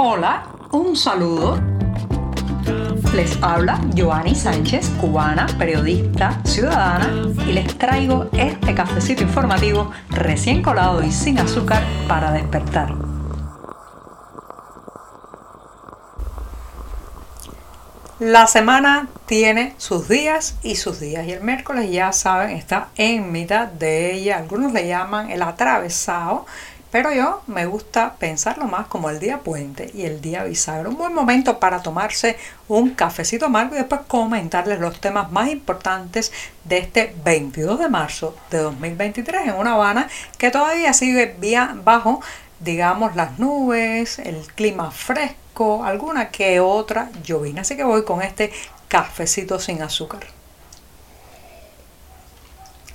Hola, un saludo. Les habla Joanny Sánchez, cubana, periodista, ciudadana, y les traigo este cafecito informativo recién colado y sin azúcar para despertar. La semana tiene sus días y sus días y el miércoles ya saben está en mitad de ella. Algunos le llaman el atravesado pero yo me gusta pensarlo más como el día puente y el día bisagra. Un buen momento para tomarse un cafecito amargo y después comentarles los temas más importantes de este 22 de marzo de 2023 en una Habana que todavía sigue bien bajo, digamos, las nubes, el clima fresco, alguna que otra llovina. Así que voy con este cafecito sin azúcar.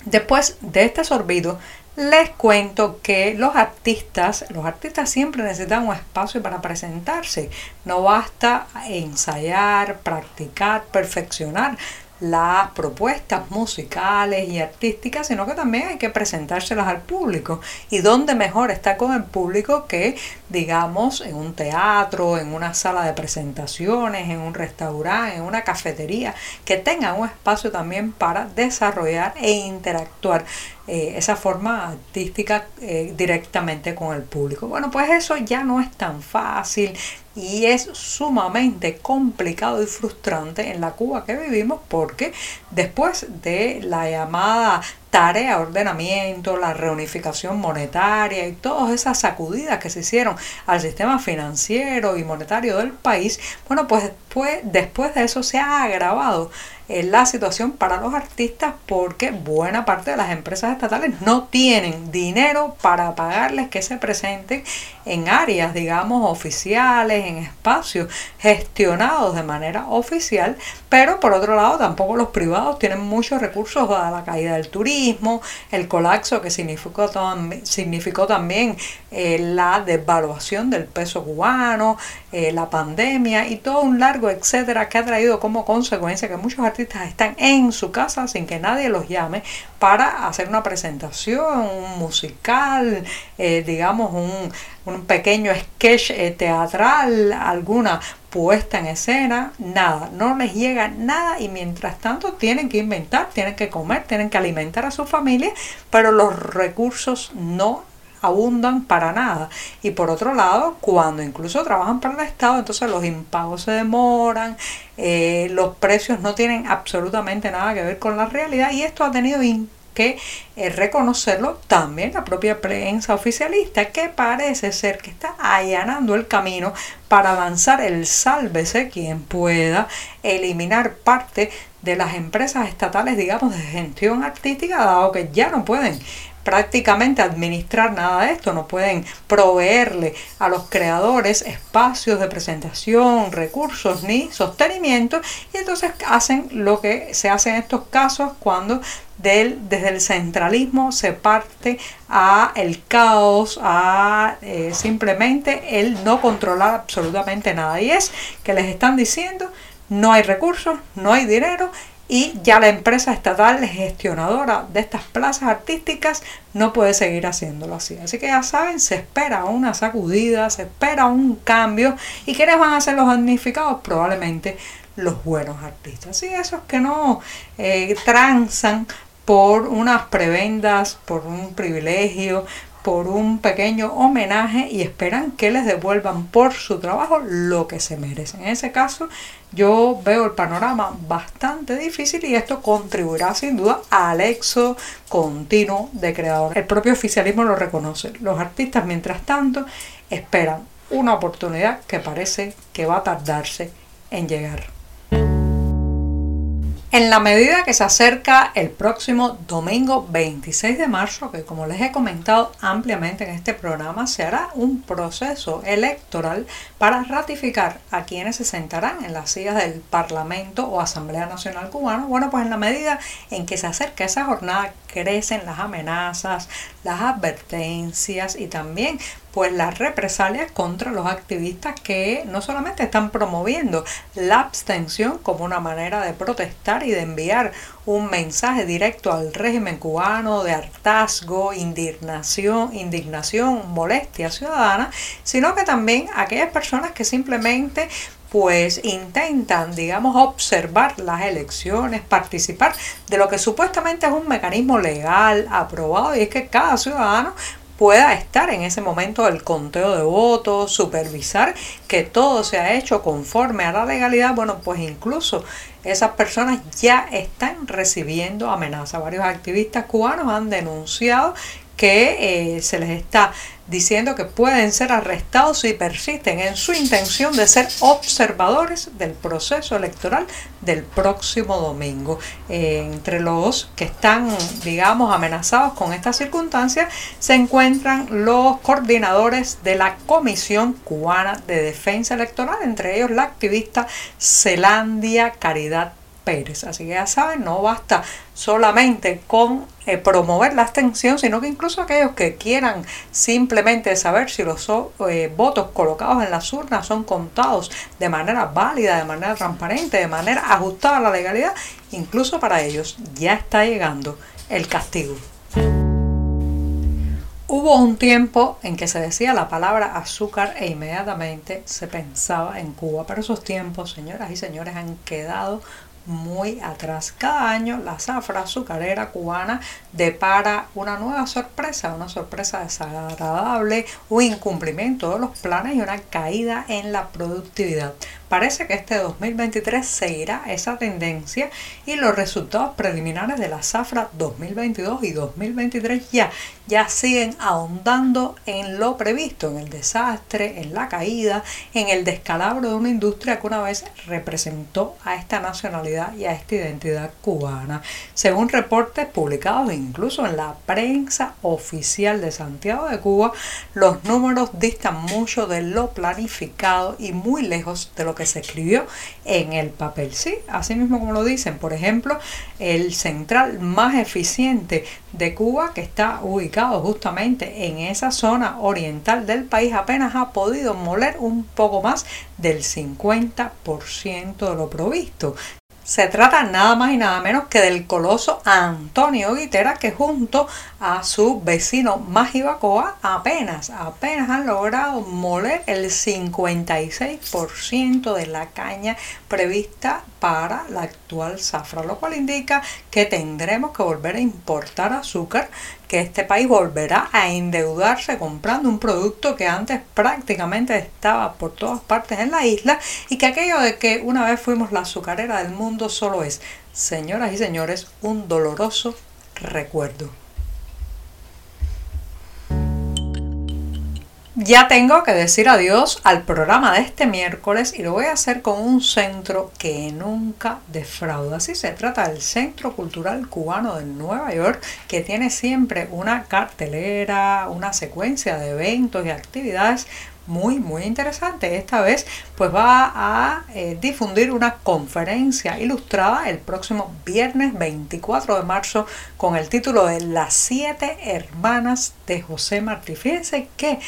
Después de este sorbido, les cuento que los artistas, los artistas siempre necesitan un espacio para presentarse. No basta ensayar, practicar, perfeccionar las propuestas musicales y artísticas, sino que también hay que presentárselas al público. ¿Y dónde mejor está con el público que, digamos, en un teatro, en una sala de presentaciones, en un restaurante, en una cafetería, que tengan un espacio también para desarrollar e interactuar eh, esa forma artística eh, directamente con el público. Bueno, pues eso ya no es tan fácil y es sumamente complicado y frustrante en la Cuba que vivimos porque después de la llamada tarea, ordenamiento, la reunificación monetaria y todas esas sacudidas que se hicieron al sistema financiero y monetario del país, bueno, pues después, después de eso se ha agravado es la situación para los artistas porque buena parte de las empresas estatales no tienen dinero para pagarles que se presenten en áreas, digamos, oficiales, en espacios gestionados de manera oficial, pero por otro lado tampoco los privados tienen muchos recursos a la caída del turismo, el colapso que significó, significó también eh, la devaluación del peso cubano, eh, la pandemia y todo un largo etcétera que ha traído como consecuencia que muchos artistas están en su casa sin que nadie los llame para hacer una presentación, un musical, eh, digamos un, un, pequeño sketch eh, teatral, alguna puesta en escena, nada, no les llega nada y mientras tanto tienen que inventar, tienen que comer, tienen que alimentar a su familia, pero los recursos no abundan para nada. Y por otro lado, cuando incluso trabajan para el Estado, entonces los impagos se demoran, eh, los precios no tienen absolutamente nada que ver con la realidad y esto ha tenido que eh, reconocerlo también la propia prensa oficialista, que parece ser que está allanando el camino para avanzar el sálvese quien pueda, eliminar parte de las empresas estatales, digamos, de gestión artística, dado que ya no pueden prácticamente administrar nada de esto, no pueden proveerle a los creadores espacios de presentación, recursos ni sostenimiento. Y entonces hacen lo que se hace en estos casos cuando desde el centralismo se parte a el caos, a eh, simplemente el no controlar absolutamente nada. Y es que les están diciendo no hay recursos, no hay dinero y ya la empresa estatal gestionadora de estas plazas artísticas no puede seguir haciéndolo así. Así que ya saben, se espera una sacudida, se espera un cambio y ¿quiénes van a ser los damnificados? Probablemente los buenos artistas. Y esos que no eh, transan por unas prebendas, por un privilegio, por un pequeño homenaje y esperan que les devuelvan por su trabajo lo que se merecen. En ese caso, yo veo el panorama bastante difícil y esto contribuirá sin duda al éxodo continuo de creadores. El propio oficialismo lo reconoce. Los artistas, mientras tanto, esperan una oportunidad que parece que va a tardarse en llegar. En la medida que se acerca el próximo domingo 26 de marzo, que como les he comentado ampliamente en este programa, se hará un proceso electoral para ratificar a quienes se sentarán en las sillas del Parlamento o Asamblea Nacional Cubana. Bueno, pues en la medida en que se acerca esa jornada crecen las amenazas, las advertencias y también pues las represalias contra los activistas que no solamente están promoviendo la abstención como una manera de protestar y de enviar un mensaje directo al régimen cubano de hartazgo, indignación, indignación, molestia ciudadana, sino que también aquellas personas que simplemente pues intentan, digamos, observar las elecciones, participar de lo que supuestamente es un mecanismo legal aprobado y es que cada ciudadano pueda estar en ese momento del conteo de votos, supervisar que todo se ha hecho conforme a la legalidad, bueno, pues incluso esas personas ya están recibiendo amenazas. Varios activistas cubanos han denunciado que eh, se les está diciendo que pueden ser arrestados si persisten en su intención de ser observadores del proceso electoral del próximo domingo. Entre los que están, digamos, amenazados con estas circunstancias se encuentran los coordinadores de la Comisión Cubana de Defensa Electoral, entre ellos la activista Celandia Caridad Pérez. Así que ya saben, no basta solamente con eh, promover la abstención, sino que incluso aquellos que quieran simplemente saber si los eh, votos colocados en las urnas son contados de manera válida, de manera transparente, de manera ajustada a la legalidad, incluso para ellos ya está llegando el castigo. Hubo un tiempo en que se decía la palabra azúcar e inmediatamente se pensaba en Cuba, pero esos tiempos, señoras y señores, han quedado muy atrás. Cada año la zafra azucarera cubana depara una nueva sorpresa, una sorpresa desagradable, un incumplimiento de los planes y una caída en la productividad. Parece que este 2023 seguirá esa tendencia y los resultados preliminares de la zafra 2022 y 2023 ya, ya siguen ahondando en lo previsto, en el desastre, en la caída, en el descalabro de una industria que una vez representó a esta nacionalidad y a esta identidad cubana. Según reportes publicados incluso en la prensa oficial de Santiago de Cuba, los números distan mucho de lo planificado y muy lejos de lo que se escribió en el papel. Sí, así mismo como lo dicen, por ejemplo, el central más eficiente de Cuba, que está ubicado justamente en esa zona oriental del país, apenas ha podido moler un poco más del 50% de lo provisto. Se trata nada más y nada menos que del coloso Antonio Guitera que junto a su vecino Majibacoa apenas, apenas han logrado moler el 56% de la caña prevista para la actual zafra, lo cual indica que tendremos que volver a importar azúcar, que este país volverá a endeudarse comprando un producto que antes prácticamente estaba por todas partes en la isla y que aquello de que una vez fuimos la azucarera del mundo solo es, señoras y señores, un doloroso recuerdo. Ya tengo que decir adiós al programa de este miércoles y lo voy a hacer con un centro que nunca defrauda. Así se trata del Centro Cultural Cubano de Nueva York, que tiene siempre una cartelera, una secuencia de eventos y actividades muy muy interesante. Esta vez pues va a eh, difundir una conferencia ilustrada el próximo viernes 24 de marzo con el título de Las siete hermanas de José Martí. Fíjense que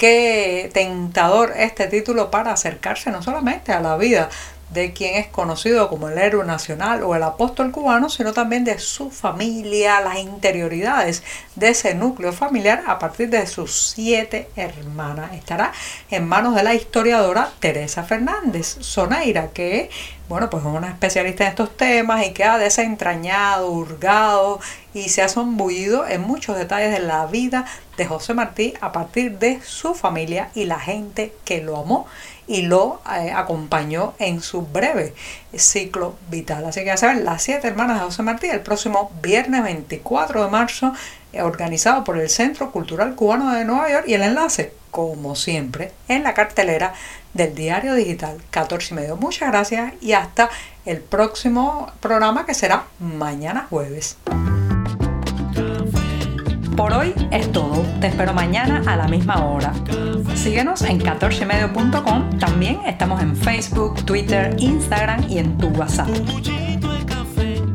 qué tentador este título para acercarse no solamente a la vida de quien es conocido como el héroe nacional o el apóstol cubano, sino también de su familia, las interioridades de ese núcleo familiar a partir de sus siete hermanas. Estará en manos de la historiadora Teresa Fernández Soneira, que bueno, pues es una especialista en estos temas y que ha desentrañado, hurgado y se ha zombuido en muchos detalles de la vida de José Martí a partir de su familia y la gente que lo amó y lo eh, acompañó en su breve ciclo vital. Así que ya saben, las siete hermanas de José Martí el próximo viernes 24 de marzo, organizado por el Centro Cultural Cubano de Nueva York y el enlace, como siempre, en la cartelera del diario digital 14 y medio. Muchas gracias y hasta el próximo programa que será mañana jueves. Por hoy es todo. Te espero mañana a la misma hora. Síguenos en 14medio.com. También estamos en Facebook, Twitter, Instagram y en tu WhatsApp.